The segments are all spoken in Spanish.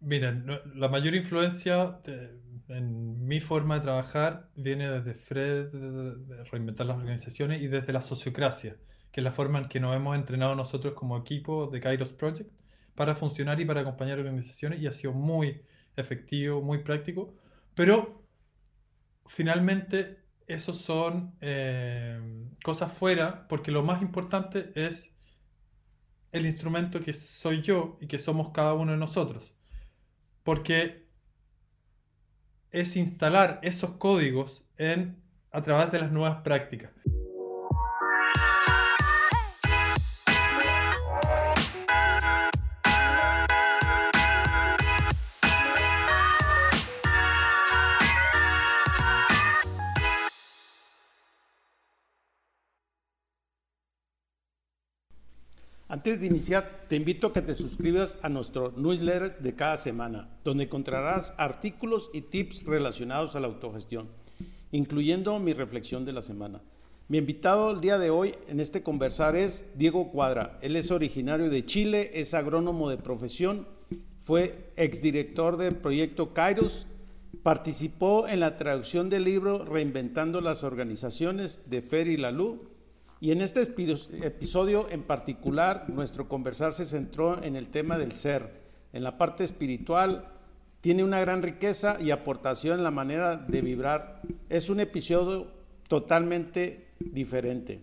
Miren, la mayor influencia en mi forma de trabajar viene desde Fred, de reinventar las organizaciones y desde la sociocracia, que es la forma en que nos hemos entrenado nosotros como equipo de Kairos Project para funcionar y para acompañar organizaciones y ha sido muy efectivo, muy práctico, pero finalmente eso son eh, cosas fuera, porque lo más importante es el instrumento que soy yo y que somos cada uno de nosotros. Porque es instalar esos códigos en, a través de las nuevas prácticas. Antes de iniciar, te invito a que te suscribas a nuestro newsletter de cada semana, donde encontrarás artículos y tips relacionados a la autogestión, incluyendo mi reflexión de la semana. Mi invitado el día de hoy en este conversar es Diego Cuadra. Él es originario de Chile, es agrónomo de profesión, fue exdirector del proyecto Kairos, participó en la traducción del libro Reinventando las Organizaciones de Ferry Lalou y en este episodio en particular, nuestro conversar se centró en el tema del ser, en la parte espiritual. Tiene una gran riqueza y aportación en la manera de vibrar. Es un episodio totalmente diferente.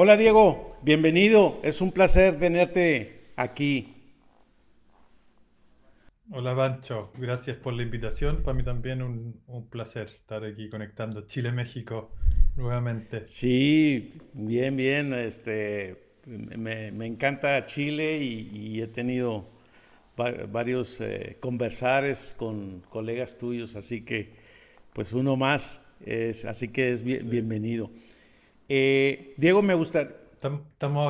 Hola Diego, bienvenido. Es un placer tenerte aquí. Hola Bancho, gracias por la invitación. Para mí también un, placer estar aquí conectando Chile-México nuevamente. Sí, bien, bien. Este, me, encanta Chile y, he tenido varios eh, conversares con colegas tuyos, así que pues uno más, es, así que es bienvenido. Eh, Diego, me gusta. Estamos,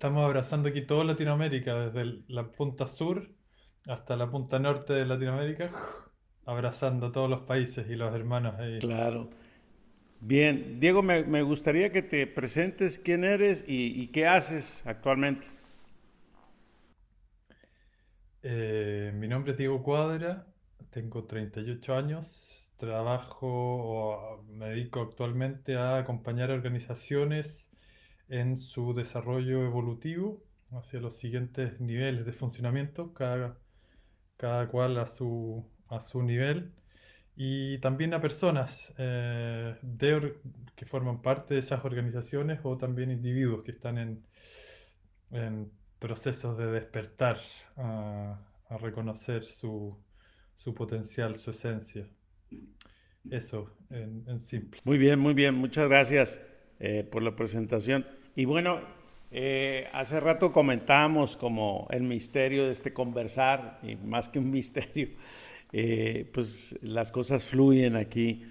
abrazando aquí toda Latinoamérica, desde la punta sur hasta la punta norte de Latinoamérica, abrazando todos los países y los hermanos ahí. Claro. Bien, Diego, me, gustaría que te presentes quién eres y, qué haces actualmente. Eh, mi nombre es Diego Cuadra, tengo 38 años, trabajo o me dedico actualmente a acompañar organizaciones en su desarrollo evolutivo hacia los siguientes niveles de funcionamiento, cada, cada cual a su, a su nivel, y también a personas eh, que forman parte de esas organizaciones o también individuos que están en, en procesos de despertar a, reconocer su, su potencial, su esencia. Eso, en, simple. Muy bien, muy bien. Muchas gracias eh, por la presentación. Y bueno, eh, hace rato comentábamos como el misterio de este conversar, y más que un misterio, eh, pues las cosas fluyen aquí.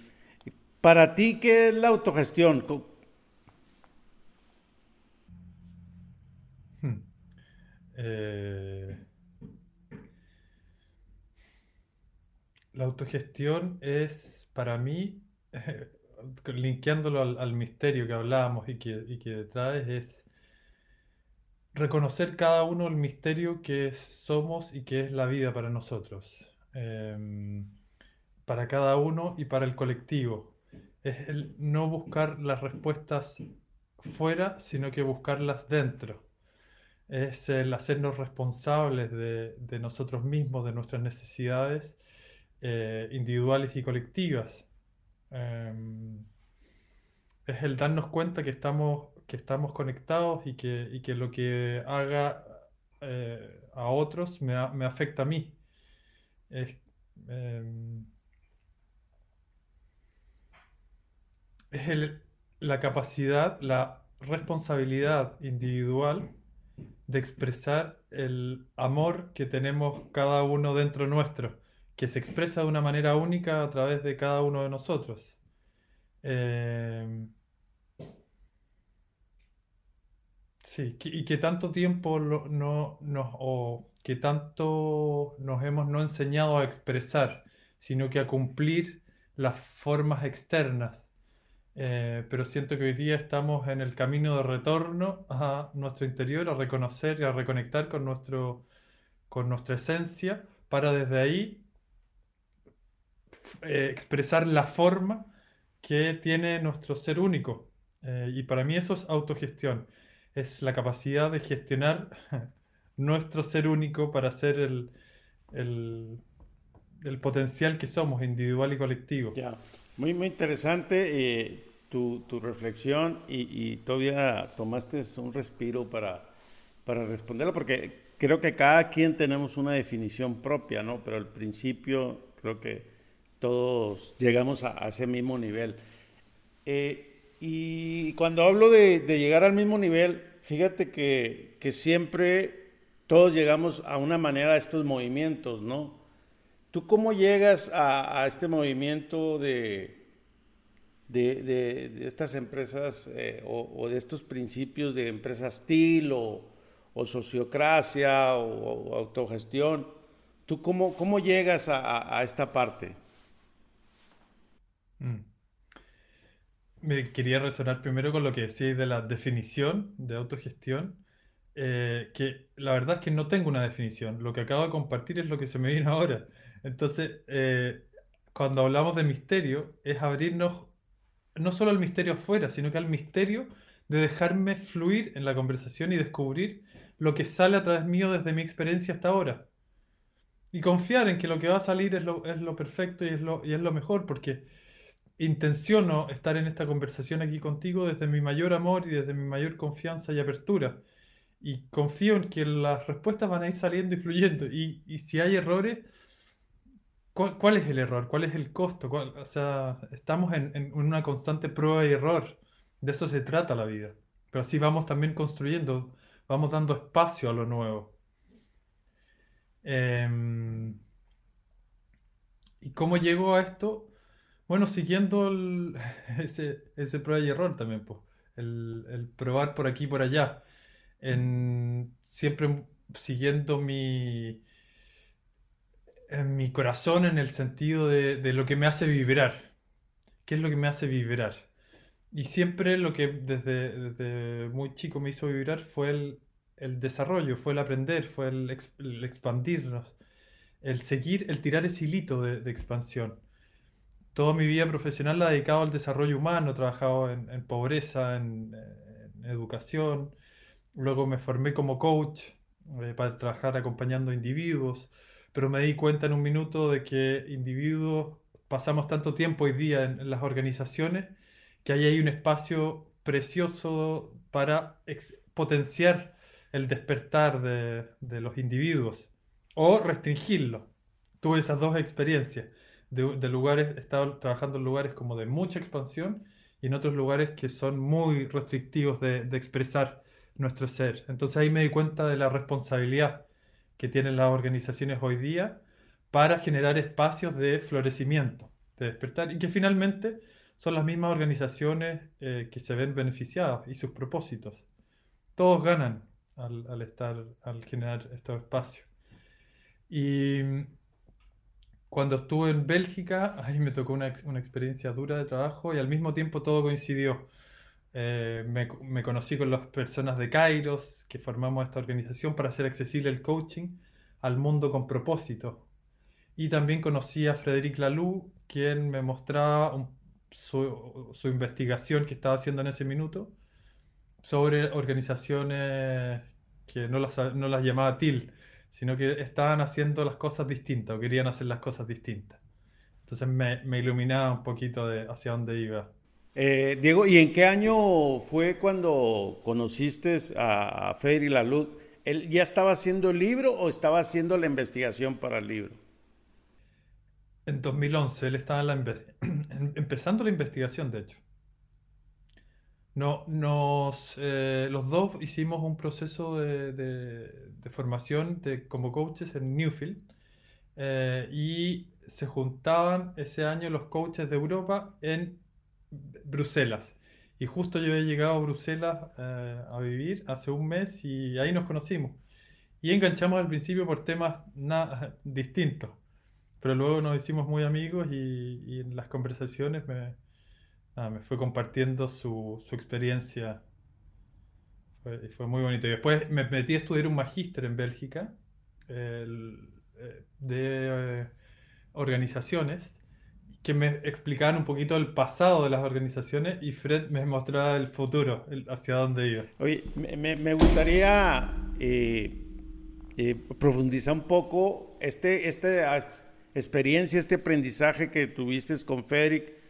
Para ti, ¿qué es la autogestión? Hmm. Eh, La autogestión es, para mí, linkeándolo al, misterio que hablábamos y que, y traes, es reconocer cada uno el misterio que somos y que es la vida para nosotros, em, para cada uno y para el colectivo. Es el no buscar las respuestas fuera, sino que buscarlas dentro. Es el hacernos responsables de nosotros mismos, de nuestras necesidades eh, individuales y colectivas. Em, es el darnos cuenta que estamos, que estamos conectados y que, que lo que haga eh, a otros me, afecta a mí. Es, em, la capacidad, la responsabilidad individual de expresar el amor que tenemos cada uno dentro nuestro que se expresa de una manera única a través de cada uno de nosotros. Eh, Sí, y que tanto tiempo no nos, o que tanto nos hemos no enseñado a expresar, sino que a cumplir las formas externas. Eh, pero siento que hoy día estamos en el camino de retorno a nuestro interior, a reconocer y a reconectar con, nuestro, con nuestra esencia, para desde ahí eh, expresar la forma que tiene nuestro ser único. Eh, y para mí eso es autogestión, es la capacidad de gestionar nuestro ser único para ser el, el, potencial que somos, individual y colectivo. Ya, muy, muy interesante eh, tu, tu, reflexión y, y, todavía tomaste un respiro para, para responderla, porque creo que cada quien tenemos una definición propia, ¿no? Pero al principio creo que todos llegamos a, ese mismo nivel. Eh, y cuando hablo de, llegar al mismo nivel, fíjate que, siempre todos llegamos a una manera a estos movimientos, ¿no? ¿Tú cómo llegas a, este movimiento de, de, estas empresas eh, o, de estos principios de empresa estilo o, sociocracia o, autogestión? ¿Tú cómo, cómo llegas a, esta parte? Mm. Me quería resonar primero con lo que decíais de la definición de autogestión, eh, que la verdad es que no tengo una definición. Lo que acabo de compartir es lo que se me viene ahora. Entonces, eh, cuando hablamos de misterio, es abrirnos no solo al misterio afuera, sino que al misterio de dejarme fluir en la conversación y descubrir lo que sale a través mío desde mi experiencia hasta ahora. Y confiar en que lo que va a salir es lo, perfecto y es lo mejor, porque intenciono estar en esta conversación aquí contigo desde mi mayor amor y desde mi mayor confianza y apertura. Y confío en que las respuestas van a ir saliendo y fluyendo. Y, y si hay errores, ¿cuál, es el error? ¿Cuál es el costo? o sea, estamos en, en, una constante prueba y error. De eso se trata la vida. Pero así vamos también construyendo, vamos dando espacio a lo nuevo. Em, ¿Y cómo llegó a esto? Bueno, siguiendo ese, prueba y error también, pues. El, probar por aquí y por allá. En, siempre siguiendo mi, mi corazón en el sentido de, lo que me hace vibrar. ¿Qué es lo que me hace vibrar? Y siempre lo que desde, muy chico me hizo vibrar fue el, desarrollo, fue el aprender, fue el, expandirnos, el seguir, el tirar ese hilito de expansión toda mi vida profesional la he dedicado al desarrollo humano, he trabajado en, pobreza, en, educación, luego me formé como coach eh, para trabajar acompañando individuos, pero me di cuenta en un minuto de que individuos pasamos tanto tiempo hoy día en, las organizaciones que ahí hay un espacio precioso para potenciar el despertar de, de los individuos o restringirlo. Tuve esas dos experiencias de, lugares, he estado trabajando en lugares como de mucha expansión y en otros lugares que son muy restrictivos de, de expresar nuestro ser. Entonces ahí me di cuenta de la responsabilidad que tienen las organizaciones hoy día para generar espacios de florecimiento, de despertar, y que finalmente son las mismas organizaciones eh, que se ven beneficiadas y sus propósitos. Todos ganan al, al estar, al generar estos espacios. Y cuando estuve en Bélgica, ahí me tocó una, una experiencia dura de trabajo y al mismo tiempo todo coincidió. Eh, me, me, conocí con las personas de Kairos, que formamos esta organización para hacer accesible el coaching al mundo con propósito. Y también conocí a Frédéric Laloux, quien me mostraba su, su, investigación que estaba haciendo en ese minuto sobre organizaciones que no las, no las llamaba TIL, sino que estaban haciendo las cosas distintas o querían hacer las cosas distintas. Entonces me, me iluminaba un poquito de hacia dónde iba. Eh, Diego, ¿y en qué año fue cuando conociste a, a y la Luz? ¿Él ya estaba haciendo el libro o estaba haciendo la investigación para el libro? En 2011, él estaba empezando la investigación, de hecho. No, nos, eh, los dos hicimos un proceso de, de, formación de, como coaches en Newfield eh, y se juntaban ese año los coaches de Europa en Bruselas. Y justo yo he llegado a Bruselas eh, a vivir hace un mes y ahí nos conocimos. Y enganchamos al principio por temas distintos, pero luego nos hicimos muy amigos y, en las conversaciones me, me fue compartiendo su, su experiencia. Fue, fue, muy bonito. Y después me metí a estudiar un magíster en Bélgica eh, de eh, organizaciones que me explicaban un poquito el pasado de las organizaciones y Fred me mostraba el futuro, hacia dónde iba. Oye, me, gustaría eh, profundizar un poco este, esta experiencia, este aprendizaje que tuviste con Federic,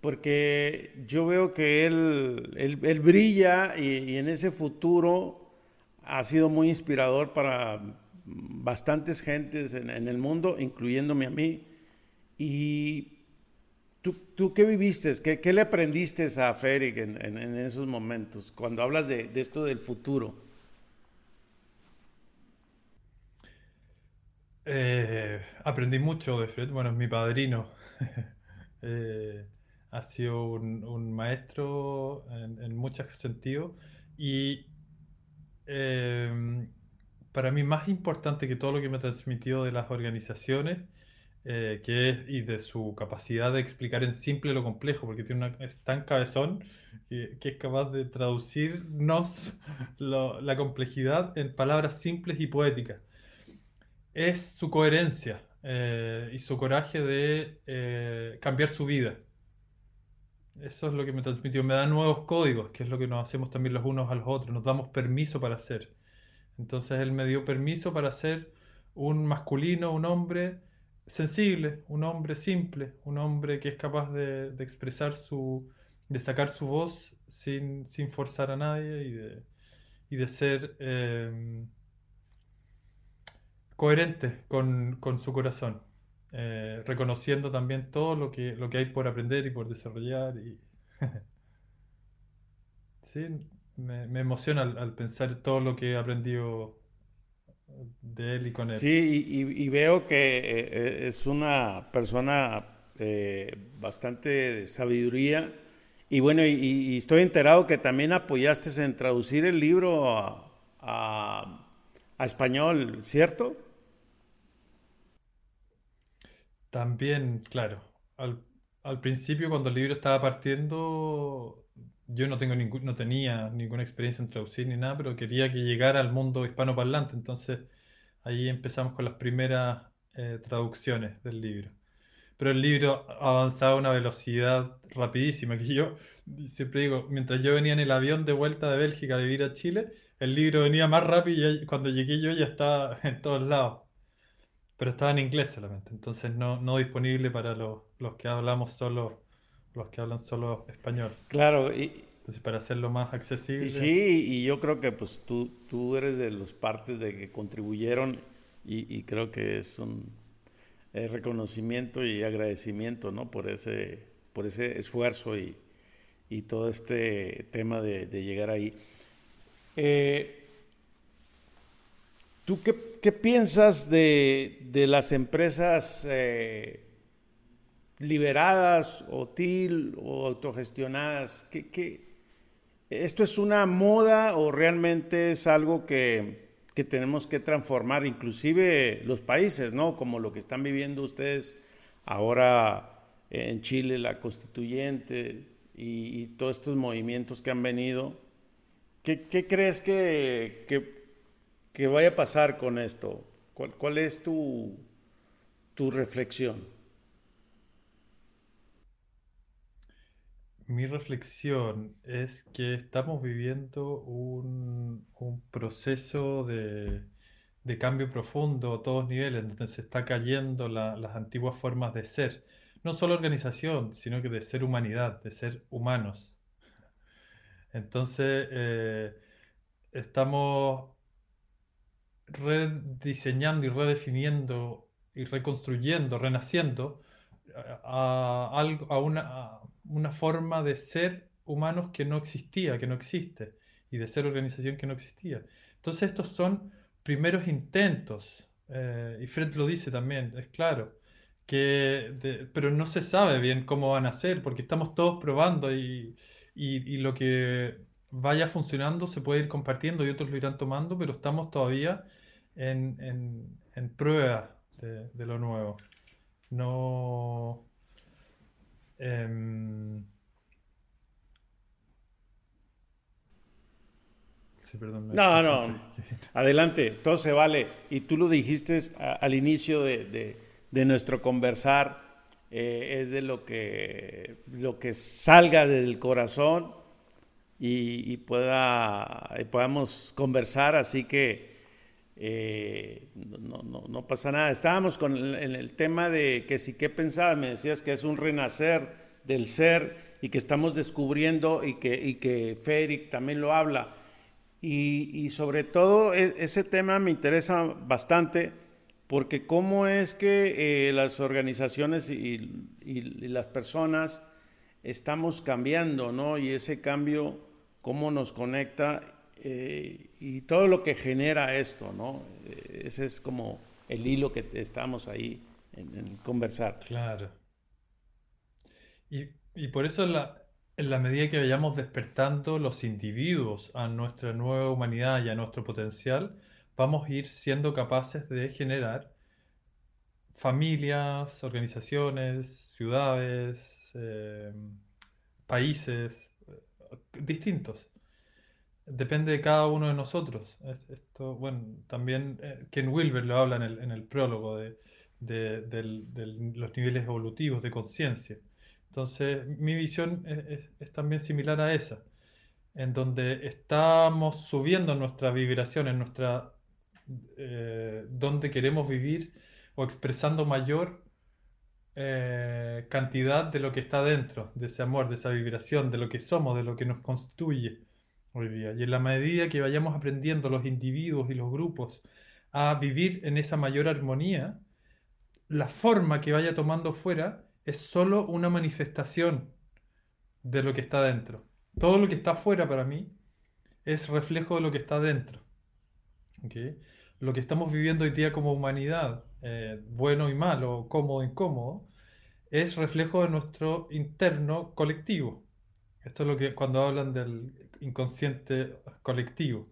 porque yo veo que él, él, brilla y, en ese futuro ha sido muy inspirador para bastantes gentes en, el mundo, incluyéndome a mí. Y ¿Tú, qué viviste? ¿Qué, le aprendiste a Federic en, esos momentos, cuando hablas de, esto del futuro? Eh, aprendí mucho de Fred, bueno, es mi padrino. Eh, ha sido un, maestro en, muchos sentidos y eh, para mí más importante que todo lo que me ha transmitido de las organizaciones eh, que es, y de su capacidad de explicar en simple lo complejo, porque tiene una, es tan cabezón que, es capaz de traducirnos la complejidad en palabras simples y poéticas. Es su coherencia eh, y su coraje de eh, cambiar su vida. Eso es lo que me transmitió. Me da nuevos códigos, que es lo que nos hacemos también los unos a los otros. Nos damos permiso para hacer. Entonces él me dio permiso para ser un masculino, un hombre sensible, un hombre simple, un hombre que es capaz de, expresar su, de sacar su voz sin, forzar a nadie y de, y de ser em, coherente con, su corazón, eh, reconociendo también todo lo que, lo que hay por aprender y por desarrollar. Y sí, me, me emociona al, pensar todo lo que he aprendido de él y con él. Sí, y, veo que eh, eh, es una persona eh, bastante sabiduría. Y bueno, y, estoy enterado que también apoyaste en traducir el libro a, español, ¿cierto? También, claro. Al, al, principio, cuando el libro estaba partiendo, yo no, tengo ningún, no tenía ninguna experiencia en traducir ni nada, pero quería que llegara al mundo hispanoparlante. Entonces ahí empezamos con las primeras eh, traducciones del libro. Pero el libro avanzaba a una velocidad rapidísima, que yo siempre digo, mientras yo venía en el avión de vuelta de Bélgica a vivir a Chile, el libro venía más rápido y cuando llegué yo ya estaba en todos lados. Pero estaba en inglés solamente, entonces no, no disponible para los, los que hablamos solo los que hablan solo español. Claro, y, Entonces, para hacerlo más accesible. Y sí, y yo creo que pues tú, tú eres de los partes de que contribuyeron y, creo que es un reconocimiento y agradecimiento, ¿no? Por ese, por ese esfuerzo y, y todo este tema de, llegar ahí. Eh, ¿Tú qué, qué, piensas de, de las empresas eh, liberadas o TIL o autogestionadas? ¿Qué, esto es una moda o realmente es algo que, que, tenemos que transformar, inclusive los países, ¿no? Como lo que están viviendo ustedes ahora en Chile, la constituyente y, todos estos movimientos que han venido. ¿Qué, qué crees que, vaya a pasar con esto? ¿Cuál, es tu, tu reflexión? Mi reflexión es que estamos viviendo un, proceso de, cambio profundo a todos niveles, donde se está cayendo las antiguas formas de ser, no solo organización, sino que de ser humanidad, de ser humanos. Entonces, eh, estamos rediseñando y redefiniendo y reconstruyendo, renaciendo a, algo, a una, una forma de ser humanos que no existía, que no existe, y de ser organización que no existía. Entonces estos son primeros intentos, eh, y Fred lo dice también, es claro, que pero no se sabe bien cómo van a ser, porque estamos todos probando y, y, lo que vaya funcionando se puede ir compartiendo y otros lo irán tomando, pero estamos todavía en, en, prueba de, lo nuevo. No... Em, no, no, adelante, todo se vale. Y tú lo dijiste al inicio de, nuestro conversar, eh, es de lo que, lo que salga del corazón y, pueda, podamos conversar, así que eh, no, pasa nada. Estábamos con el, el tema de que si qué pensabas, me decías que es un renacer del ser y que estamos descubriendo y que, y que Féric también lo habla y, sobre todo e, ese tema me interesa bastante porque cómo es que eh, las organizaciones y, las personas estamos cambiando, ¿no? Y ese cambio, cómo nos conecta eh, y todo lo que genera esto, ¿no? Eh, ese es como el hilo que estamos ahí en, conversar. Claro. Y, y por eso en la medida que vayamos despertando los individuos a nuestra nueva humanidad y a nuestro potencial, vamos a ir siendo capaces de generar familias, organizaciones, ciudades, eh, países distintos. Depende de cada uno de nosotros. Esto, bueno, también eh, Ken Wilber lo habla en el, en el prólogo de, de los niveles evolutivos de conciencia. Entonces, mi visión es, también similar a esa, en donde estamos subiendo nuestra vibración, en nuestra, eh, donde queremos vivir o expresando mayor eh, cantidad de lo que está dentro, de ese amor, de esa vibración, de lo que somos, de lo que nos constituye hoy día. Y en la medida que vayamos aprendiendo los individuos y los grupos a vivir en esa mayor armonía, la forma que vaya tomando fuera es solo una manifestación de lo que está dentro. Todo lo que está afuera para mí es reflejo de lo que está dentro. Lo que estamos viviendo hoy día como humanidad, eh, bueno y malo, cómodo e incómodo, es reflejo de nuestro interno colectivo. Esto es lo que cuando hablan del inconsciente colectivo.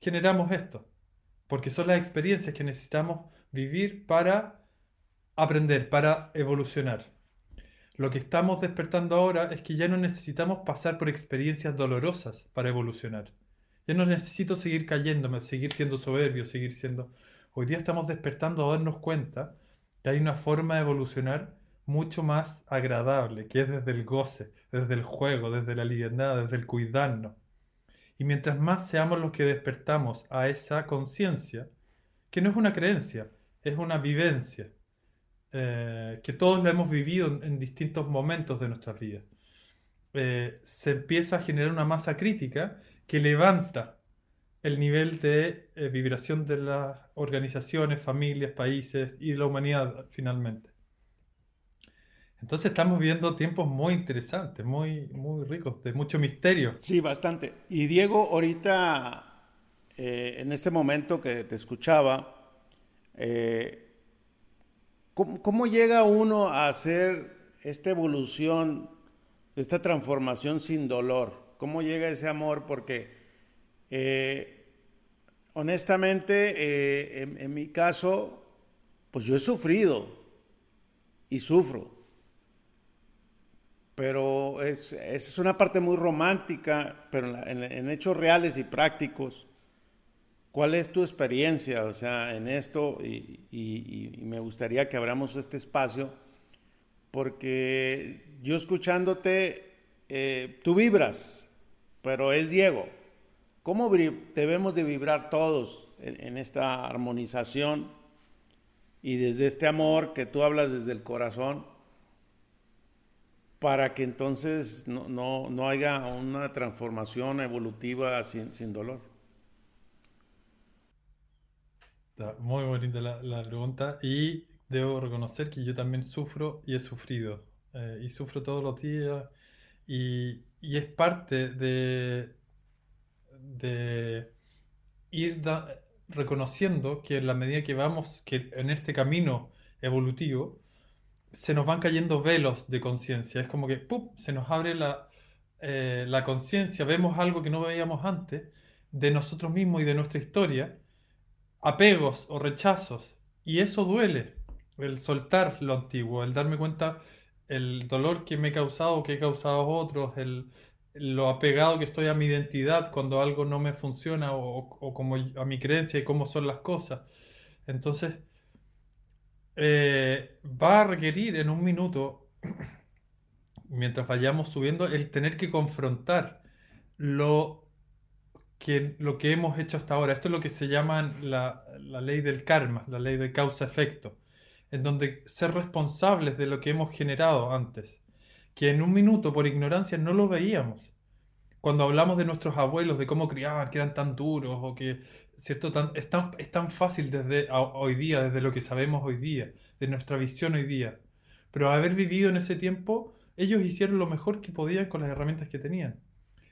Generamos esto, porque son las experiencias que necesitamos vivir para aprender, para evolucionar. Lo que estamos despertando ahora es que ya no necesitamos pasar por experiencias dolorosas para evolucionar. Ya no necesito seguir cayéndome, seguir siendo soberbio, seguir siendo... Hoy día estamos despertando a darnos cuenta que hay una forma de evolucionar mucho más agradable, que es desde el goce, desde el juego, desde la liviandad, desde el cuidarnos. Y mientras más seamos los que despertamos a esa conciencia, que no es una creencia, es una vivencia, eh, que todos lo hemos vivido en, distintos momentos de nuestras vidas. Eh, se empieza a generar una masa crítica que levanta el nivel de eh, vibración de las organizaciones, familias, países y la humanidad finalmente. Entonces estamos viviendo tiempos muy interesantes, muy, muy ricos, de mucho misterio. Sí, bastante. Y Diego, ahorita, en este momento que te escuchaba, ¿Cómo, llega uno a hacer esta evolución, esta transformación sin dolor? ¿Cómo llega ese amor? Porque eh, honestamente, eh, en, mi caso, pues yo he sufrido y sufro. Pero es, es una parte muy romántica, pero en hechos reales y prácticos ¿Cuál es tu experiencia, o sea, en esto? Y, me gustaría que abramos este espacio, porque yo escuchándote, eh, tú vibras, pero es Diego. ¿Cómo debemos de vibrar todos en, esta armonización y desde este amor que tú hablas desde el corazón? para que entonces no, haya una transformación evolutiva sin dolor. muy bonita la, pregunta y debo reconocer que yo también sufro y he sufrido eh, y sufro todos los días y, es parte de, de ir reconociendo que en la medida que vamos que en este camino evolutivo se nos van cayendo velos de conciencia. Es como que se nos abre la, eh, la conciencia, vemos algo que no veíamos antes de nosotros mismos y de nuestra historia, apegos o rechazos, y eso duele, el soltar lo antiguo, el darme cuenta el dolor que me he causado, que he causado a otros, el, lo apegado que estoy a mi identidad cuando algo no me funciona o, como a mi creencia y cómo son las cosas. Entonces, eh, va a requerir en un minuto, mientras vayamos subiendo, el tener que confrontar lo que, lo que hemos hecho hasta ahora. Esto es lo que se llama la, la ley del karma, la ley de causa-efecto, en donde ser responsables de lo que hemos generado antes que en un minuto por ignorancia no lo veíamos. Cuando hablamos de nuestros abuelos, de cómo criaban, que eran tan duros o que, ¿cierto? Tan, es, tan, es tan fácil desde hoy día, desde lo que sabemos hoy día, de nuestra visión hoy día. Pero haber vivido en ese tiempo, ellos hicieron lo mejor que podían con las herramientas que tenían.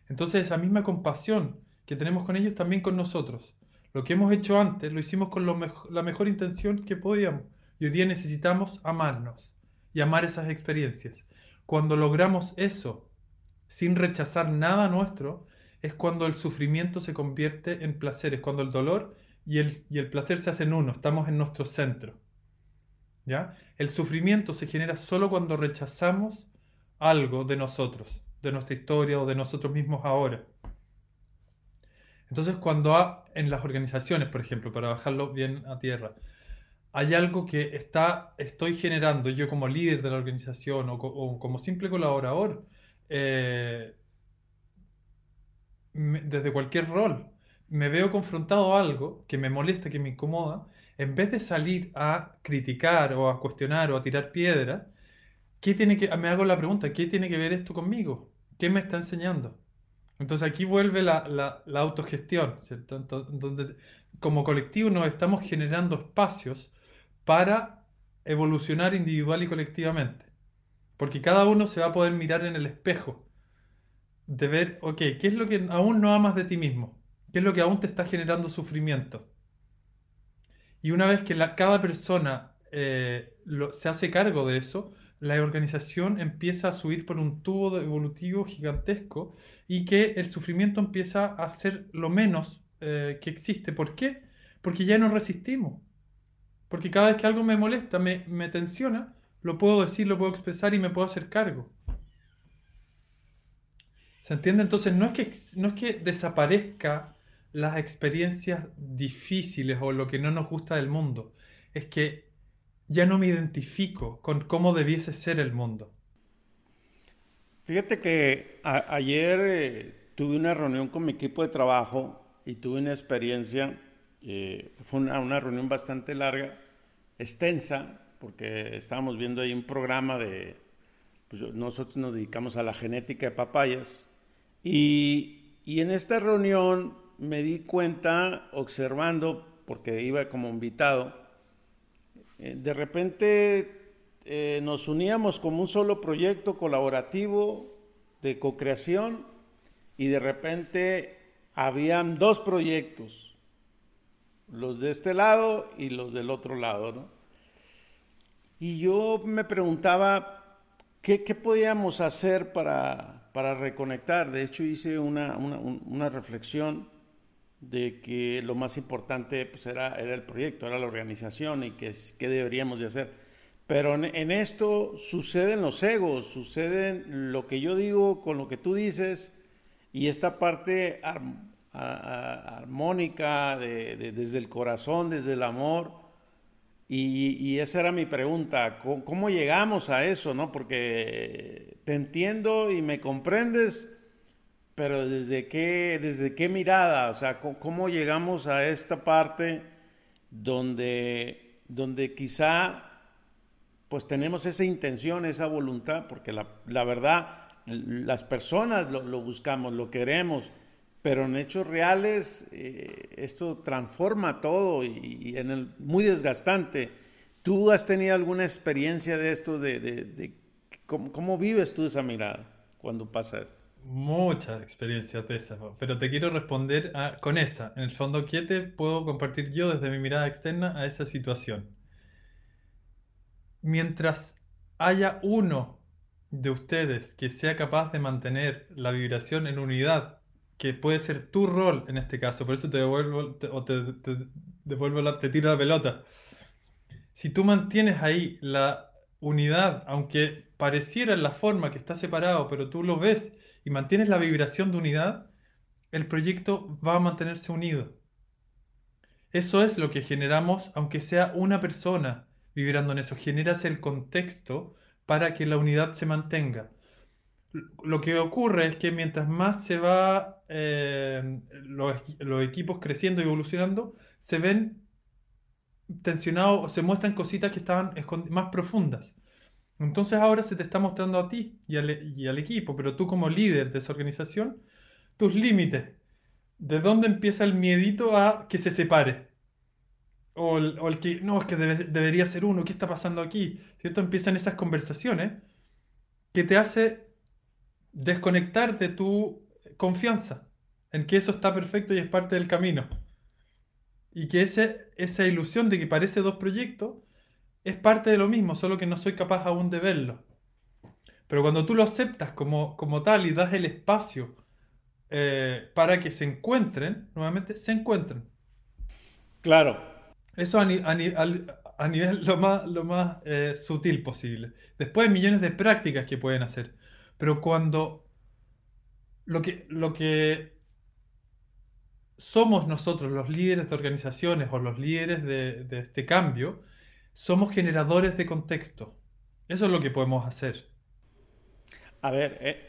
Entonces esa misma compasión que tenemos con ellos también con nosotros. Lo que hemos hecho antes lo hicimos con la mejor intención que podíamos. Y hoy día necesitamos amarnos y amar esas experiencias. Cuando logramos eso, sin rechazar nada nuestro, es cuando el sufrimiento se convierte en placer, es cuando el dolor y el, y el placer se hacen uno, estamos en nuestro centro. ¿ya? El sufrimiento se genera solo cuando rechazamos algo de nosotros, de nuestra historia o de nosotros mismos ahora. Entonces, cuando en las organizaciones, por ejemplo, para bajarlo bien a tierra, hay algo que está, estoy generando yo como líder de la organización o, como simple colaborador, eh, desde cualquier rol, me veo confrontado a algo que me molesta, que me incomoda, en vez de salir a criticar o a cuestionar o a tirar piedra, ¿qué tiene que, me hago la pregunta, ¿qué tiene que ver esto conmigo? ¿Qué me está enseñando? Entonces aquí vuelve la, la, autogestión, ¿cierto? donde como colectivo nos estamos generando espacios para evolucionar individual y colectivamente. Porque cada uno se va a poder mirar en el espejo de ver, ok, ¿qué es lo que aún no amas de ti mismo? ¿Qué es lo que aún te está generando sufrimiento? Y una vez que cada persona eh, se hace cargo de eso, la organización empieza a subir por un tubo evolutivo gigantesco y que el sufrimiento empieza a ser lo menos eh, que existe. ¿Por qué? Porque ya no resistimos. Porque cada vez que algo me molesta, me, me tensiona, lo puedo decir, lo puedo expresar y me puedo hacer cargo. ¿Se entiende? Entonces no es que, no es que desaparezca las experiencias difíciles o lo que no nos gusta del mundo. Es que ya no me identifico con cómo debiese ser el mundo. Fíjate que ayer eh, tuve una reunión con mi equipo de trabajo y tuve una experiencia, eh, fue una, una, reunión bastante larga, extensa, porque estábamos viendo ahí un programa de, pues nosotros nos dedicamos a la genética de papayas, y, en esta reunión me di cuenta, observando, porque iba como invitado, eh, de repente eh, nos uníamos como un solo proyecto colaborativo de co-creación y de repente habían dos proyectos, los de este lado y los del otro lado, ¿no? Y yo me preguntaba, ¿qué, podíamos hacer para, para, reconectar? De hecho, hice una, una, reflexión de que lo más importante pues, era, era el proyecto, era la organización y qué deberíamos de hacer. Pero en, esto suceden los egos, suceden lo que yo digo con lo que tú dices y esta parte armónica desde el corazón, desde el amor, y, esa era mi pregunta, ¿cómo, llegamos a eso? ¿no? Porque te entiendo y me comprendes, pero ¿desde qué, desde qué mirada? O sea, ¿cómo, llegamos a esta parte donde, donde quizá pues tenemos esa intención, esa voluntad, porque la, verdad, las personas lo buscamos, lo queremos, pero en hechos reales eh, esto transforma todo y, en el, muy desgastante. ¿Tú has tenido alguna experiencia de esto? De, ¿cómo, vives tú esa mirada cuando pasa esto? Muchas experiencias de esas, pero te quiero responder con esa. En el fondo, ¿qué puedo compartir yo desde mi mirada externa a esa situación? Mientras haya uno de ustedes que sea capaz de mantener la vibración en unidad, que puede ser tu rol en este caso, por eso te devuelvo, o te, devuelvo la, te tiro la pelota. Si tú mantienes ahí la unidad, aunque pareciera en la forma que está separado, pero tú lo ves y mantienes la vibración de unidad, el proyecto va a mantenerse unido. Eso es lo que generamos, aunque sea una persona vibrando en eso. Generas el contexto para que la unidad se mantenga. Lo que ocurre es que mientras más se va eh, los, los, equipos creciendo y evolucionando, se ven tensionados o se muestran cositas que estaban más profundas. Entonces ahora se te está mostrando a ti y al, y al equipo, pero tú como líder de esa organización, tus límites. ¿De dónde empieza el miedito a que se separe? O el, que, no, es que debería ser uno, ¿qué está pasando aquí? ¿Cierto? Empiezan esas conversaciones que te hace desconectar de tu confianza en que eso está perfecto y es parte del camino. Y que ese, esa ilusión de que parece dos proyectos es parte de lo mismo, solo que no soy capaz aún de verlo. Pero cuando tú lo aceptas como, como tal y das el espacio eh, para que se encuentren, nuevamente se encuentran. Claro, eso a, nivel lo más, lo más eh, sutil posible. Después hay millones de prácticas que pueden hacer. Pero cuando lo que, lo que somos nosotros, los líderes de organizaciones o los líderes de, este cambio, somos generadores de contexto. Eso es lo que podemos hacer. A ver, eh.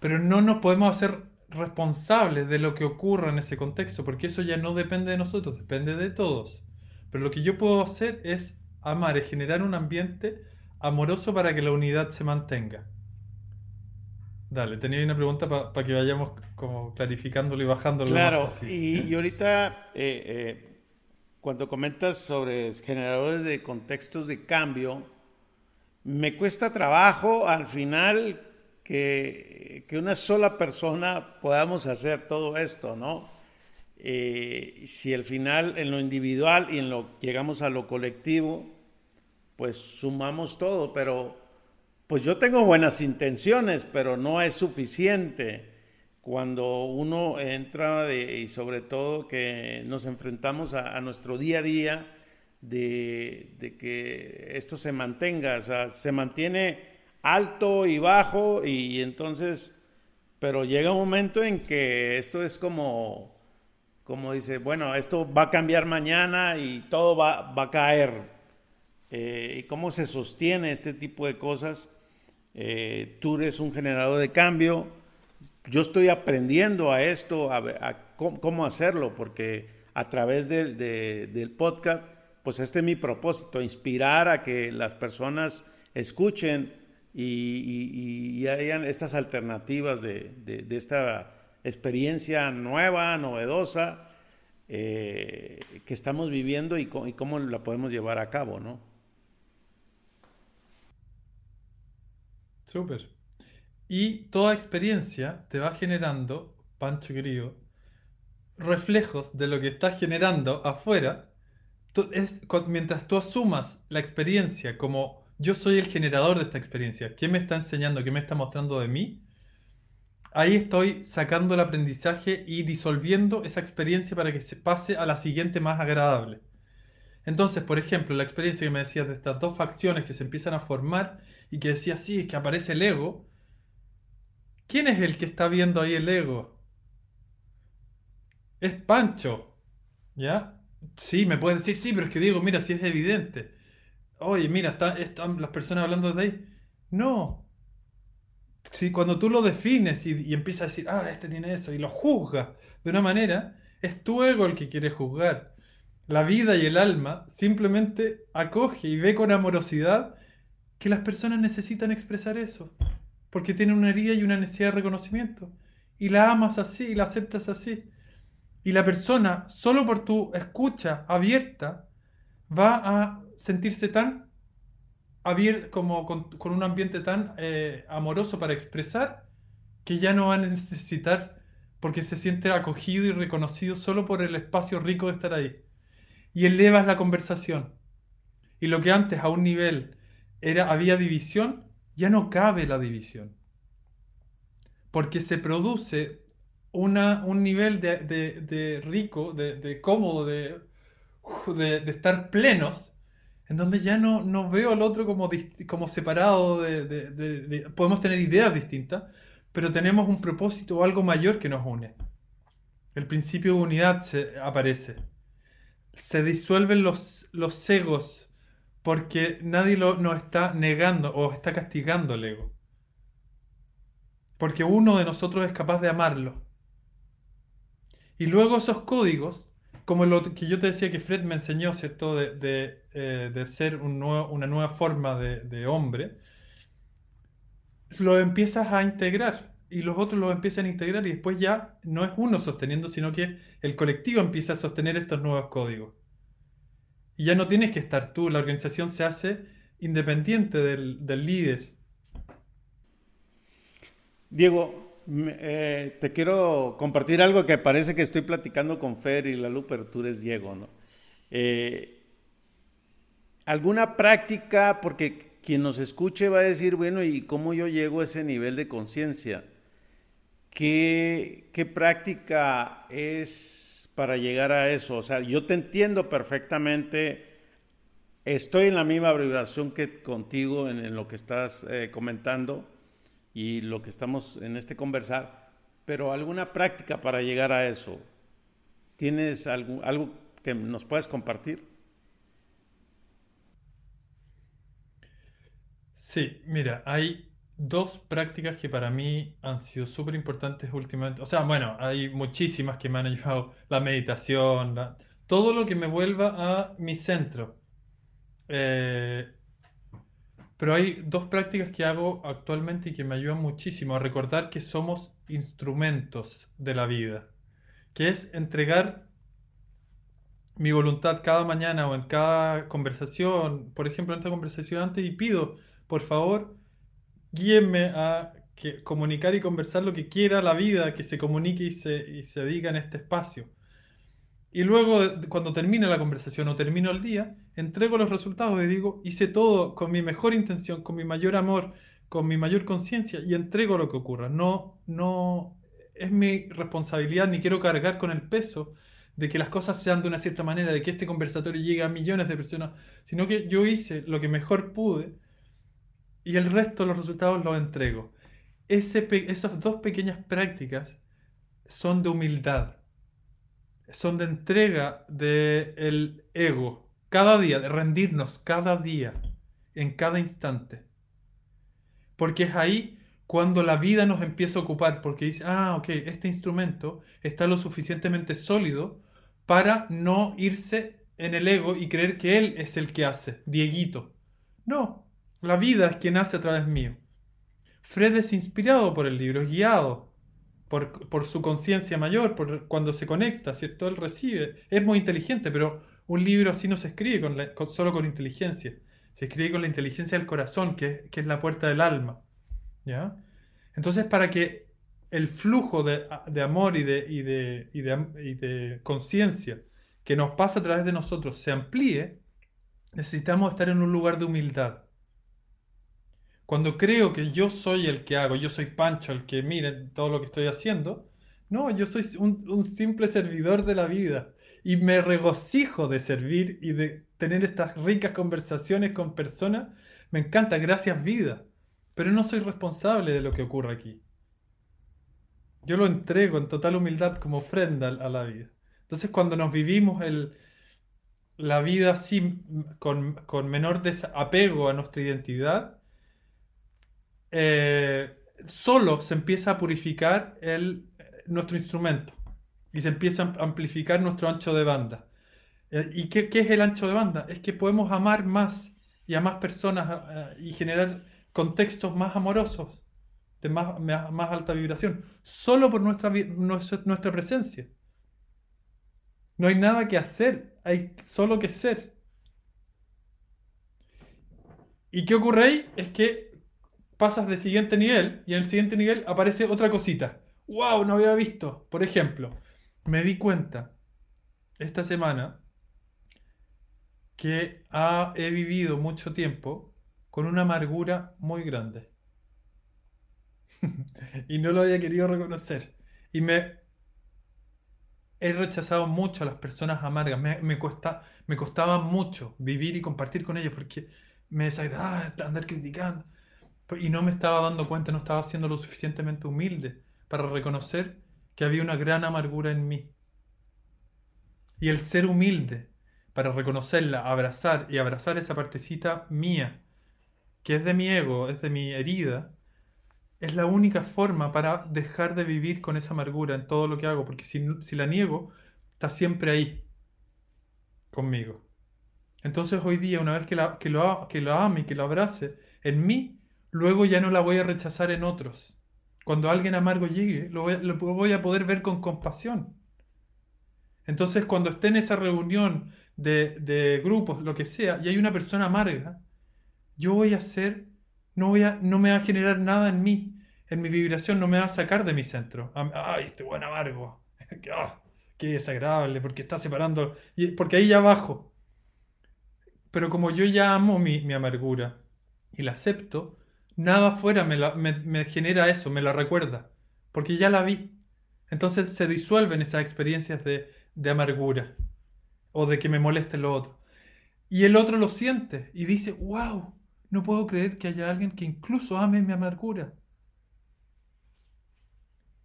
pero no nos podemos hacer responsables de lo que ocurra en ese contexto, porque eso ya no depende de nosotros, depende de todos. Pero lo que yo puedo hacer es amar, es generar un ambiente amoroso para que la unidad se mantenga. Dale, tenía una pregunta para que vayamos como clarificándolo y bajándolo. Claro, y, ahorita eh, eh, cuando comentas sobre generadores de contextos de cambio, me cuesta trabajo al final que, que una sola persona podamos hacer todo esto, ¿no? Eh, si al final en lo individual y en lo llegamos a lo colectivo, pues sumamos todo, pero pues yo tengo buenas intenciones, pero no es suficiente cuando uno entra y sobre todo que nos enfrentamos a, nuestro día a día de, que esto se mantenga, o sea, se mantiene alto y bajo y entonces, pero llega un momento en que esto es como como dice, bueno, esto va a cambiar mañana y todo va, a caer. Eh, ¿Y cómo se sostiene este tipo de cosas? Eh, tú eres un generador de cambio. Yo estoy aprendiendo a esto, a, cómo, hacerlo, porque a través del podcast, pues este es mi propósito, inspirar a que las personas escuchen y, hayan estas alternativas de, esta experiencia nueva, novedosa, eh, que estamos viviendo y, cómo la podemos llevar a cabo, ¿no? Súper. Y toda experiencia te va generando, Pancho querido, reflejos de lo que estás generando afuera. Es, mientras tú asumas la experiencia como yo soy el generador de esta experiencia, ¿qué me está enseñando, qué me está mostrando de mí? ahí estoy sacando el aprendizaje y disolviendo esa experiencia para que se pase a la siguiente más agradable. Entonces, por ejemplo, la experiencia que me decías de estas dos facciones que se empiezan a formar y que decía, sí, que aparece el ego. ¿Quién es el que está viendo ahí el ego? Es Pancho. ¿Ya? Sí, me puedes decir, sí, pero es que digo, mira, si es evidente. Oye, mira, están las personas hablando de ahí. No, si cuando tú lo defines y, empiezas a decir, ah, este tiene eso, y lo juzgas de una manera, es tu ego el que quiere juzgar. La vida y el alma simplemente acoge y ve con amorosidad que las personas necesitan expresar eso, porque tienen una herida y una necesidad de reconocimiento. Y la amas así y la aceptas así. Y la persona, solo por tu escucha abierta, va a sentirse tan como con, un ambiente tan eh, amoroso para expresar que ya no va a necesitar porque se siente acogido y reconocido solo por el espacio rico de estar ahí. Y elevas la conversación. Y lo que antes a un nivel era, había división, ya no cabe la división. Porque se produce una, un nivel de, rico, de, cómodo, de, de, estar plenos, en donde ya no, no veo al otro como, como separado, de, podemos tener ideas distintas, pero tenemos un propósito o algo mayor que nos une. El principio de unidad aparece. Se disuelven los, los egos porque nadie lo, nos está negando o está castigando el ego. Porque uno de nosotros es capaz de amarlo. Y luego esos códigos, como lo que yo te decía que Fred me enseñó, ¿cierto? De, de, eh, ser una nueva forma de, de hombre, lo empiezas a integrar y los otros lo empiezan a integrar y después ya no es uno sosteniendo, sino que el colectivo empieza a sostener estos nuevos códigos. Y ya no tienes que estar tú, la organización se hace independiente del, líder. Diego, eh, te quiero compartir algo que parece que estoy platicando con Fer y Lalu, pero tú eres Diego, ¿no? Eh, ¿Alguna práctica? Porque quien nos escuche va a decir, bueno, ¿y cómo yo llego a ese nivel de conciencia? ¿Qué, práctica es para llegar a eso? O sea, yo te entiendo perfectamente, estoy en la misma vibración que contigo en, lo que estás eh, comentando y lo que estamos en este conversar, pero alguna práctica para llegar a eso. ¿Tienes algo, algo que nos puedas compartir? Sí, mira, hay dos prácticas que para mí han sido súper importantes últimamente. O sea, bueno, hay muchísimas que me han ayudado. La meditación, todo lo que me vuelva a mi centro. Eh, pero hay dos prácticas que hago actualmente y que me ayudan muchísimo a recordar que somos instrumentos de la vida. Que es entregar mi voluntad cada mañana o en cada conversación. Por ejemplo, en esta conversación antes y pido, por favor, guíenme a que, comunicar y conversar lo que quiera la vida, que se comunique y se, y se diga en este espacio. Y luego, cuando termine la conversación o termino el día, entrego los resultados y digo, hice todo con mi mejor intención, con mi mayor amor, con mi mayor conciencia y entrego lo que ocurra. No, no es mi responsabilidad ni quiero cargar con el peso de que las cosas sean de una cierta manera, de que este conversatorio llegue a millones de personas, sino que yo hice lo que mejor pude y el resto de los resultados los entrego. Ese, esas dos pequeñas prácticas son de humildad, son de entrega del ego, cada día, de rendirnos cada día, en cada instante. Porque es ahí cuando la vida nos empieza a ocupar, porque dice, ah, ok, este instrumento está lo suficientemente sólido para no irse en el ego y creer que él es el que hace, Dieguito. No, la vida es quien hace a través mío. Fred es inspirado por el libro, es guiado por, su conciencia mayor, por cuando se conecta, ¿cierto? Él recibe. Es muy inteligente, pero un libro así no se escribe solo con inteligencia. Se escribe con la inteligencia del corazón, que, es la puerta del alma. ¿ya? Entonces, para que el flujo de, amor y de, y de, y de conciencia que nos pasa a través de nosotros se amplíe, necesitamos estar en un lugar de humildad. Cuando creo que yo soy el que hago, yo soy Pancho el que mire todo lo que estoy haciendo, no, yo soy un, simple servidor de la vida y me regocijo de servir y de tener estas ricas conversaciones con personas. Me encanta, gracias vida, pero no soy responsable de lo que ocurre aquí. Yo lo entrego en total humildad como ofrenda a la vida. Entonces cuando nos vivimos la vida así, con, con menor desapego a nuestra identidad, eh, solo se empieza a purificar el, nuestro instrumento y se empieza a amplificar nuestro ancho de banda. Eh, ¿Y qué, es el ancho de banda? Es que podemos amar más y a más personas eh, y generar contextos más amorosos, de más, más alta vibración, solo por nuestra, nuestra presencia. No hay nada que hacer, hay solo que ser. ¿Y qué ocurre ahí? Es que pasas de siguiente nivel y en el siguiente nivel aparece otra cosita. ¡Wow! No había visto. Por ejemplo, me di cuenta esta semana que he vivido mucho tiempo con una amargura muy grande. y no lo había querido reconocer. Y me he rechazado mucho a las personas amargas. Me, cuesta, me costaba mucho vivir y compartir con ellos porque me desagradaba andar criticando. Y no me estaba dando cuenta, no estaba siendo lo suficientemente humilde para reconocer que había una gran amargura en mí. Y el ser humilde para reconocerla, abrazar y abrazar esa partecita mía, que es de mi ego, es de mi herida, es la única forma para dejar de vivir con esa amargura en todo lo que hago, porque si, si la niego, está siempre ahí conmigo. Entonces hoy día, una vez que, la, que, lo, que lo ame y que lo abrace en mí, luego ya no la voy a rechazar en otros. Cuando alguien amargo llegue, lo voy, a poder ver con compasión. Entonces cuando esté en esa reunión de, grupos, lo que sea, y hay una persona amarga, yo voy a hacer, no, voy a, no me va a generar nada en mí, en mi vibración, no me va a sacar de mi centro. Ay, este buen amargo. Ah, qué desagradable, porque está separando, y, porque ahí ya bajo. Pero como yo ya amo mi amargura y la acepto, nada afuera me, genera eso, me la recuerda, porque ya la vi. Entonces se disuelven esas experiencias de, de amargura o de que me moleste lo otro. Y el otro lo siente y dice, wow, no puedo creer que haya alguien que incluso ame mi amargura.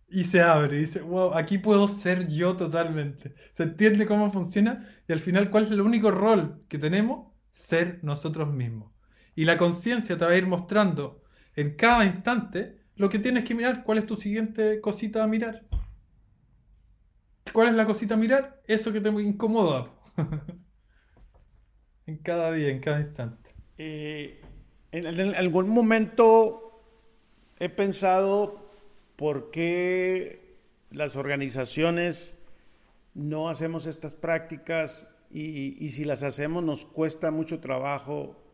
Y se abre y dice, wow, aquí puedo ser yo totalmente. Se entiende cómo funciona y al final cuál es el único rol que tenemos, ser nosotros mismos. Y la conciencia te va a ir mostrando en cada instante lo que tienes que mirar, cuál es tu siguiente cosita a mirar. ¿Cuál es la cosita a mirar? Eso que te incomoda. en cada día, en cada instante. Eh, en, algún momento he pensado por qué las organizaciones no hacemos estas prácticas y, y, si las hacemos nos cuesta mucho trabajo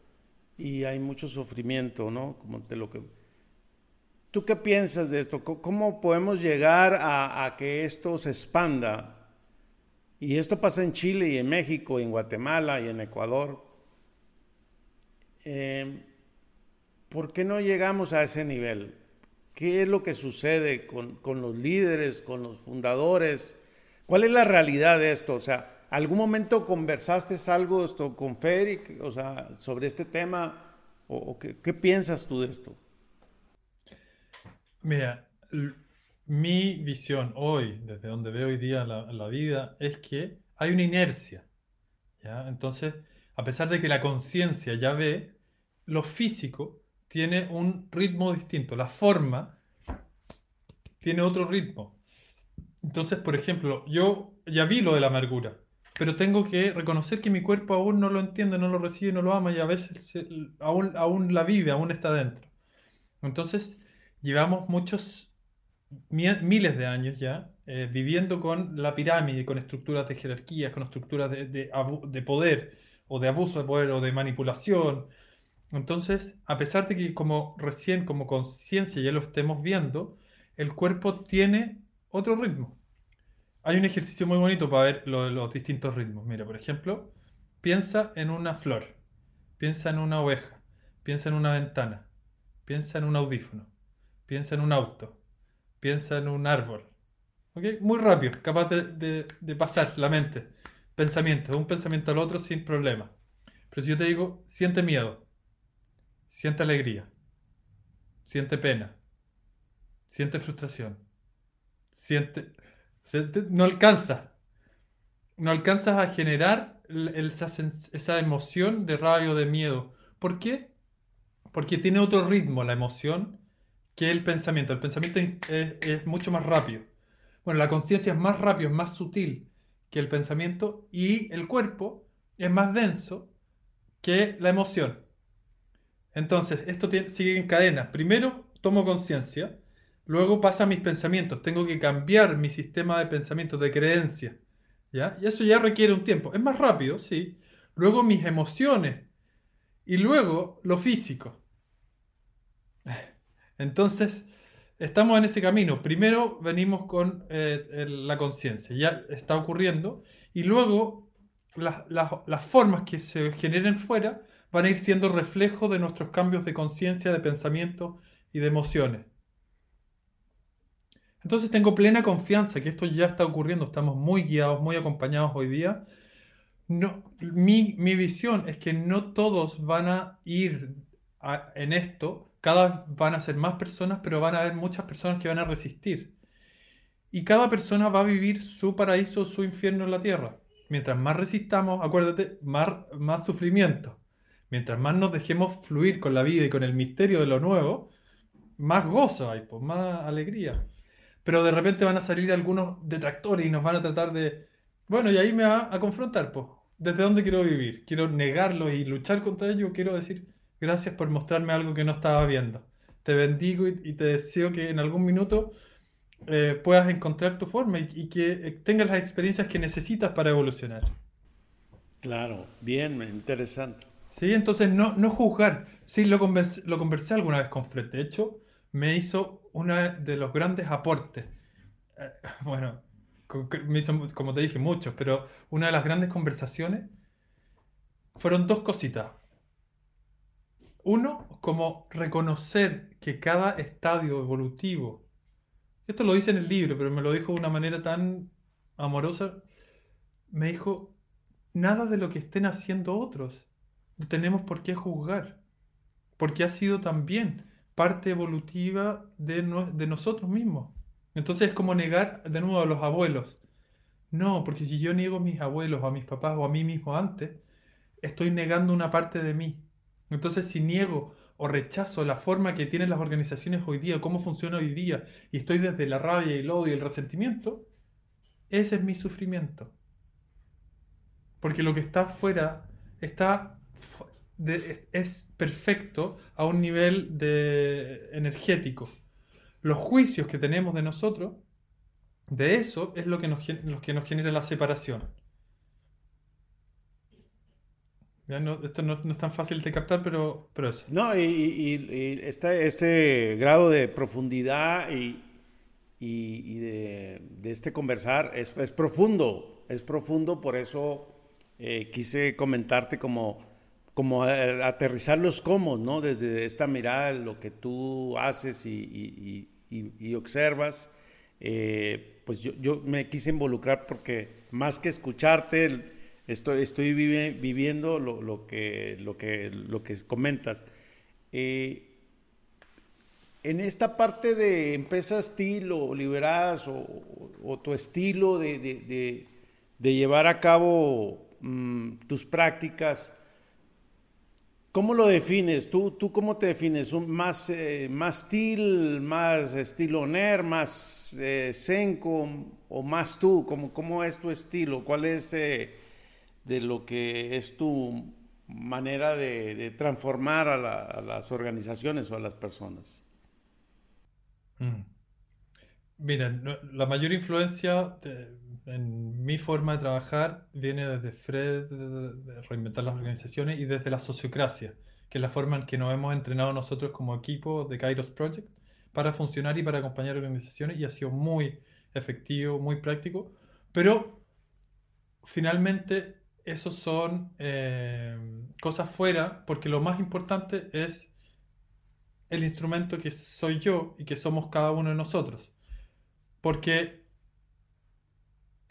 y hay mucho sufrimiento, ¿no? Como de lo que... ¿Tú qué piensas de esto? ¿Cómo podemos llegar a, que esto se expanda? Y esto pasa en Chile y en México, y en Guatemala y en Ecuador. Eh, ¿Por qué no llegamos a ese nivel? ¿Qué es lo que sucede con, con los líderes, con los fundadores? ¿Cuál es la realidad de esto? O sea, ¿Algún momento conversaste algo esto con Federic, o sea, sobre este tema? ¿O, qué, piensas tú de esto? Mira, mi visión hoy, desde donde veo hoy día la, vida, es que hay una inercia. ¿ya? Entonces, a pesar de que la conciencia ya ve, lo físico tiene un ritmo distinto. La forma tiene otro ritmo. Entonces, por ejemplo, yo ya vi lo de la amargura pero tengo que reconocer que mi cuerpo aún no lo entiende, no lo recibe, no lo ama y a veces aún, aún la vive, aún está dentro. Entonces, llevamos muchos miles de años ya eh, viviendo con la pirámide, con estructuras de jerarquías, con estructuras de, de, poder o de abuso de poder o de manipulación. Entonces, a pesar de que como recién como conciencia ya lo estemos viendo, el cuerpo tiene otro ritmo. Hay un ejercicio muy bonito para ver los distintos ritmos. Mira, por ejemplo, piensa en una flor, piensa en una oveja, piensa en una ventana, piensa en un audífono, piensa en un auto, piensa en un árbol. ¿Ok? Muy rápido, capaz de, pasar la mente. Pensamiento, de un pensamiento al otro sin problema. Pero si yo te digo, siente miedo, siente alegría, siente pena, siente frustración, siente no alcanza. No alcanzas a generar esa, emoción de rabia o de miedo. ¿Por qué? Porque tiene otro ritmo la emoción que el pensamiento. El pensamiento es, mucho más rápido. Bueno, la conciencia es más rápido, es más sutil que el pensamiento y el cuerpo es más denso que la emoción. Entonces, esto sigue en cadena. Primero tomo conciencia, Luego pasa mis pensamientos. Tengo que cambiar mi sistema de pensamientos, de creencia. ¿ya? Y eso ya requiere un tiempo. Es más rápido, sí. Luego mis emociones. Y luego lo físico. Entonces, estamos en ese camino. Primero venimos con eh, la conciencia. Ya está ocurriendo. Y luego las formas que se generen fuera van a ir siendo reflejo de nuestros cambios de conciencia, de pensamiento y de emociones. Entonces tengo plena confianza que esto ya está ocurriendo, estamos muy guiados, muy acompañados hoy día. No, mi, visión es que no todos van a ir en esto, cada vez van a ser más personas, pero van a haber muchas personas que van a resistir. Y cada persona va a vivir su paraíso, su infierno en la tierra. Mientras más resistamos, acuérdate, más, más sufrimiento. Mientras más nos dejemos fluir con la vida y con el misterio de lo nuevo, más gozo hay, pues, más alegría pero de repente van a salir algunos detractores y nos van a tratar de... Bueno, y ahí me va a confrontar, pues. ¿Desde dónde quiero vivir? ¿Quiero negarlo y luchar contra ello? ¿Quiero decir gracias por mostrarme algo que no estaba viendo? Te bendigo y, te deseo que en algún minuto eh, puedas encontrar tu forma y, que eh, tengas las experiencias que necesitas para evolucionar. Claro, bien, interesante. Sí, entonces no, no juzgar. Sí, lo, lo conversé alguna vez con Fred. De hecho, me hizo uno de los grandes aportes. Eh, bueno, me hizo, como te dije, muchos, pero una de las grandes conversaciones fueron dos cositas. Uno, como reconocer que cada estadio evolutivo, esto lo dice en el libro, pero me lo dijo de una manera tan amorosa, me dijo, nada de lo que estén haciendo otros, no tenemos por qué juzgar, porque ha sido también parte evolutiva de, nosotros mismos. Entonces es como negar de nuevo a los abuelos. No, porque si yo niego a mis abuelos, a mis papás o a mí mismo antes, estoy negando una parte de mí. Entonces si niego o rechazo la forma que tienen las organizaciones hoy día, cómo funciona hoy día, y estoy desde la rabia y el odio y el resentimiento, ese es mi sufrimiento. Porque lo que está afuera está es perfecto a un nivel energético. Los juicios que tenemos de nosotros, de eso es lo que nos, que nos genera la separación. esto no, es tan fácil de captar, pero, pero eso. No, y, este, este, grado de profundidad y, de, este conversar es, profundo, es profundo, por eso eh, quise comentarte como como aterrizar los cómo, ¿no? Desde esta mirada, lo que tú haces y, observas, eh, pues yo, me quise involucrar porque más que escucharte, estoy, estoy viviendo lo, que, lo, que, lo que comentas. Eh, en esta parte de empresa estilo, liberadas o, tu estilo de, llevar a cabo mm, tus prácticas, ¿Cómo lo defines? ¿Tú, tú cómo te defines? ¿Un más, eh, más steel, más estilo NER, más eh, o más tú? ¿Cómo, ¿Cómo, es tu estilo? ¿Cuál es de, lo que es tu manera de, transformar a, las organizaciones o a las personas? Mm. Mira, la mayor influencia en mi forma de trabajar viene desde Fred, de, reinventar las organizaciones y desde la sociocracia, que es la forma en que nos hemos entrenado nosotros como equipo de Kairos Project para funcionar y para acompañar organizaciones y ha sido muy efectivo, muy práctico, pero finalmente esos son eh, cosas fuera porque lo más importante es el instrumento que soy yo y que somos cada uno de nosotros. Porque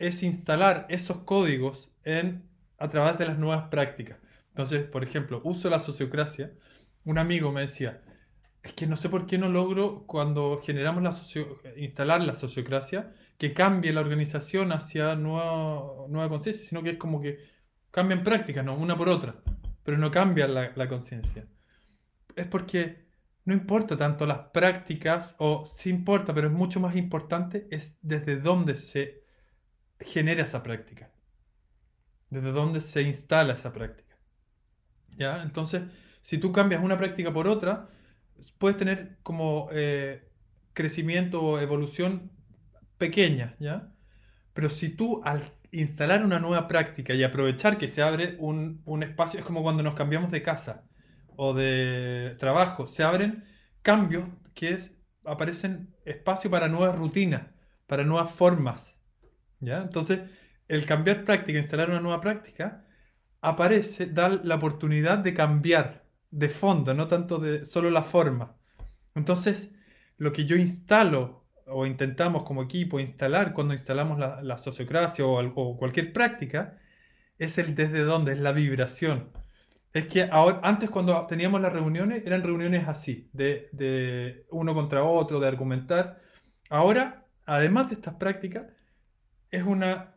es instalar esos códigos en, a través de las nuevas prácticas. Entonces, por ejemplo, uso la sociocracia. Un amigo me decía, es que no sé por qué no logro cuando generamos la socio instalar la sociocracia que cambie la organización hacia nueva, nueva conciencia, sino que es como que cambian prácticas, ¿no? una por otra, pero no cambia la, la conciencia. Es porque no importa tanto las prácticas, o sí importa, pero es mucho más importante, es desde dónde se genera esa práctica. Desde dónde se instala esa práctica. ¿Ya? Entonces, si tú cambias una práctica por otra, puedes tener como eh, crecimiento o evolución pequeña, ¿ya? Pero si tú al instalar una nueva práctica y aprovechar que se abre un, un espacio, es como cuando nos cambiamos de casa o de trabajo, se abren cambios que aparecen espacio para nuevas rutinas, para nuevas formas. Entonces, el cambiar práctica, instalar una nueva práctica, aparece, da la oportunidad de cambiar de fondo, no tanto de solo la forma. Entonces, lo que yo instalo o intentamos como equipo instalar cuando instalamos la, sociocracia o, cualquier práctica, es el desde dónde, es la vibración. Es que ahora, antes cuando teníamos las reuniones, eran reuniones así, de, uno contra otro, de argumentar. Ahora, además de estas prácticas, es, una,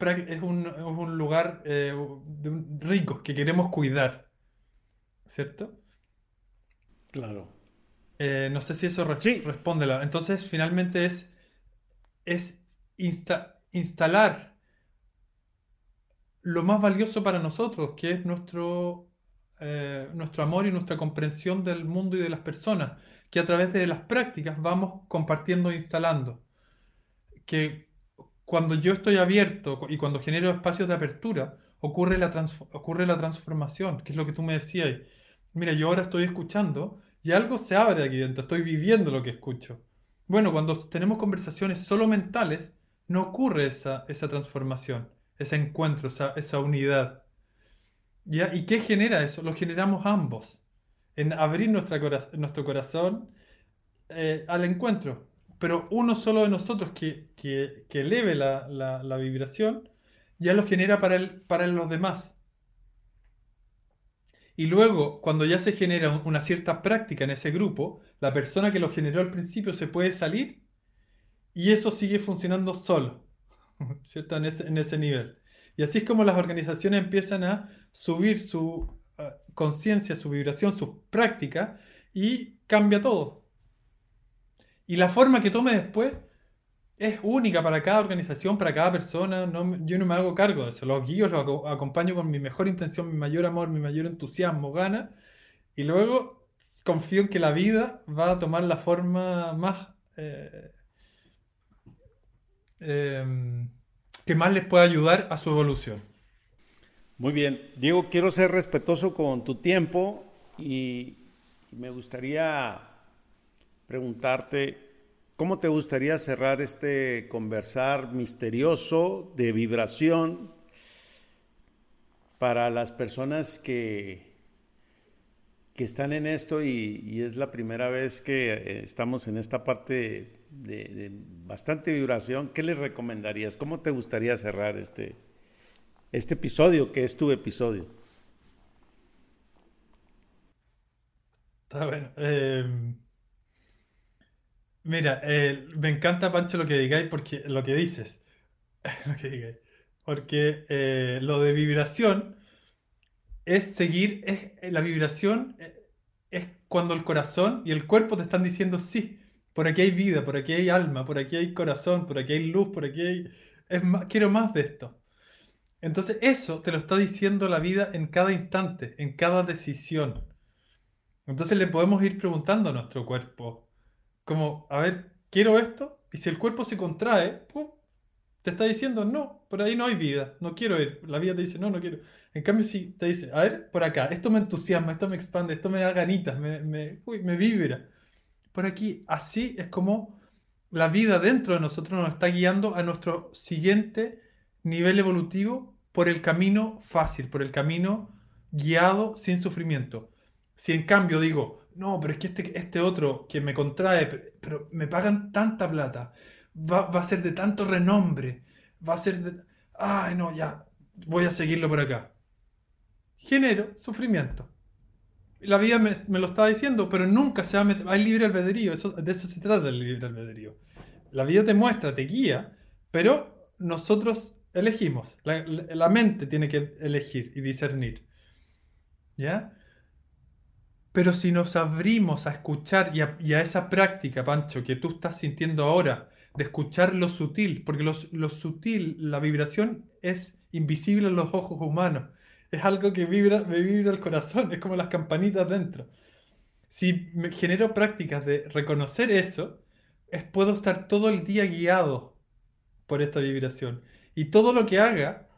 es, un, lugar eh, rico que queremos cuidar. ¿Cierto? Claro. Eh, no sé si eso responde. Entonces, finalmente es, es instalar lo más valioso para nosotros, que es nuestro, eh, nuestro amor y nuestra comprensión del mundo y de las personas, que a través de las prácticas vamos compartiendo e instalando. Que cuando yo estoy abierto y cuando genero espacios de apertura, ocurre la, ocurre la transformación, que es lo que tú me decías. Mira, yo ahora estoy escuchando y algo se abre aquí dentro, estoy viviendo lo que escucho. Bueno, cuando tenemos conversaciones solo mentales, no ocurre esa, esa transformación, ese encuentro, esa, esa unidad. ¿Ya? ¿Y qué genera eso? Lo generamos ambos, en abrir nuestra nuestro corazón eh, al encuentro. Pero uno solo de nosotros que, que, eleve la, la, vibración, ya lo genera para, el, para los demás. Y luego, cuando ya se genera una cierta práctica en ese grupo, la persona que lo generó al principio se puede salir y eso sigue funcionando solo, ¿cierto? En ese, nivel. Y así es como las organizaciones empiezan a subir su ah, conciencia, su vibración, su práctica y cambia todo. Y la forma que tome después es única para cada organización, para cada persona. No, yo no me hago cargo de eso. Los guíos los acompaño con mi mejor intención, mi mayor amor, mi mayor entusiasmo, gana. Y luego confío en que la vida va a tomar la forma más... Eh, em, que más les pueda ayudar a su evolución. Muy bien. Diego, quiero ser respetuoso con tu tiempo y me gustaría preguntarte ¿Cómo te gustaría cerrar este conversar misterioso de vibración para las personas que, que están en esto y, es la primera vez que eh, estamos en esta parte de, bastante vibración? ¿Qué les recomendarías? ¿Cómo te gustaría cerrar este, este episodio, que es tu episodio? Está bueno. Em, Mira, eh, me encanta, Pancho, lo que digáis, porque lo que dices, lo que digáis, porque eh, lo de vibración es seguir, es, eh, la vibración es cuando el corazón y el cuerpo te están diciendo sí, por aquí hay vida, por aquí hay alma, por aquí hay corazón, por aquí hay luz, por aquí hay, es quiero más de esto. Entonces eso te lo está diciendo la vida en cada instante, en cada decisión. Entonces le podemos ir preguntando a nuestro cuerpo, como, a ver, quiero esto, y si el cuerpo se contrae, te está diciendo, no, por ahí no hay vida, no quiero ir. La vida te dice, no, no quiero. En cambio, si te dice, a ver, por acá, esto me entusiasma, esto me expande, esto me da ganitas, me, me, me vibra. Por aquí, así es como la vida dentro de nosotros nos está guiando a nuestro siguiente nivel evolutivo por el camino fácil, por el camino guiado sin sufrimiento. Si en cambio digo, no, pero es que este, este otro que me contrae, pero, me pagan tanta plata, va, a ser de tanto renombre, va a ser de... Ay, no, ya, voy a seguirlo por acá. Genero sufrimiento. La vida me, lo está diciendo, pero nunca se va a meter... Hay libre albedrío, eso, de eso se trata el libre albedrío. La vida te muestra, te guía, pero nosotros elegimos. La, la mente tiene que elegir y discernir. ¿Ya? Pero si nos abrimos a escuchar y a, esa práctica, Pancho, que tú estás sintiendo ahora, de escuchar lo sutil, porque lo, sutil, la vibración es invisible a los ojos humanos. Es algo que vibra, me vibra el corazón, es como las campanitas dentro. Si me genero prácticas de reconocer eso, es, puedo estar todo el día guiado por esta vibración. Y todo lo que haga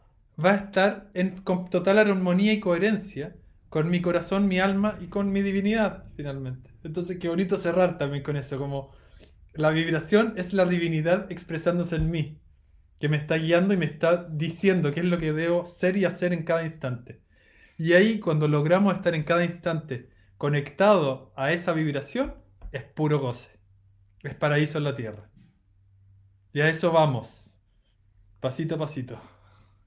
va a estar en total armonía y coherencia con mi corazón, mi alma y con mi divinidad, finalmente. Entonces, qué bonito cerrar también con eso, como la vibración es la divinidad expresándose en mí. que me está guiando y me está diciendo qué es lo que debo ser y hacer en cada instante. Y ahí cuando logramos estar en cada instante conectado a esa vibración, es puro goce. Es paraíso en la tierra. Y a eso vamos, pasito a pasito.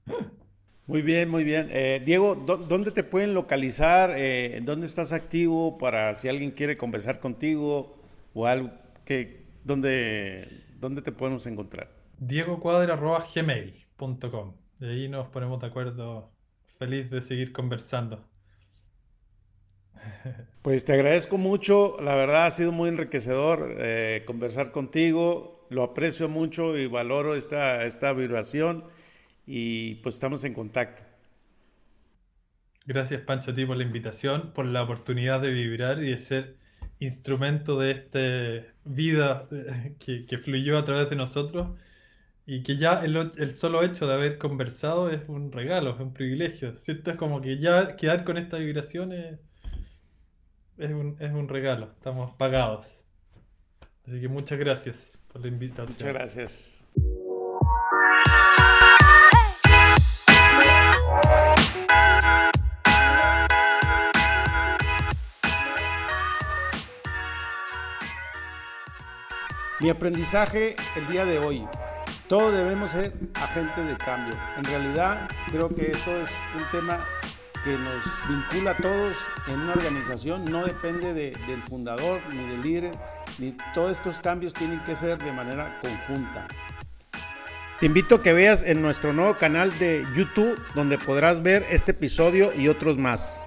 Muy bien, muy bien. Eh, Diego, ¿dónde te pueden localizar? Eh, ¿Dónde estás activo para si alguien quiere conversar contigo o algo? Que, ¿dónde, ¿Dónde te podemos encontrar? diegocuadra.gmail.com Y ahí nos ponemos de acuerdo. Feliz de seguir conversando. Pues te agradezco mucho, la verdad ha sido muy enriquecedor eh, conversar contigo, lo aprecio mucho y valoro esta, esta vibración y pues estamos en contacto. Gracias Pancho a ti por la invitación, por la oportunidad de vibrar y de ser instrumento de esta vida eh, que, que fluyó a través de nosotros y que ya el, solo hecho de haber conversado es un regalo, es un privilegio, ¿cierto? Es como que ya quedar con esta vibración es, un, es un regalo, estamos pagados. Así que muchas gracias por la invitación. Muchas gracias. Mi aprendizaje el día de hoy. Todos debemos ser agentes de cambio. En realidad creo que esto es un tema que nos vincula a todos en una organización. No depende del fundador ni del líder, ni todos estos cambios tienen que ser de manera conjunta. Te invito a que veas en nuestro nuevo canal de YouTube donde podrás ver este episodio y otros más.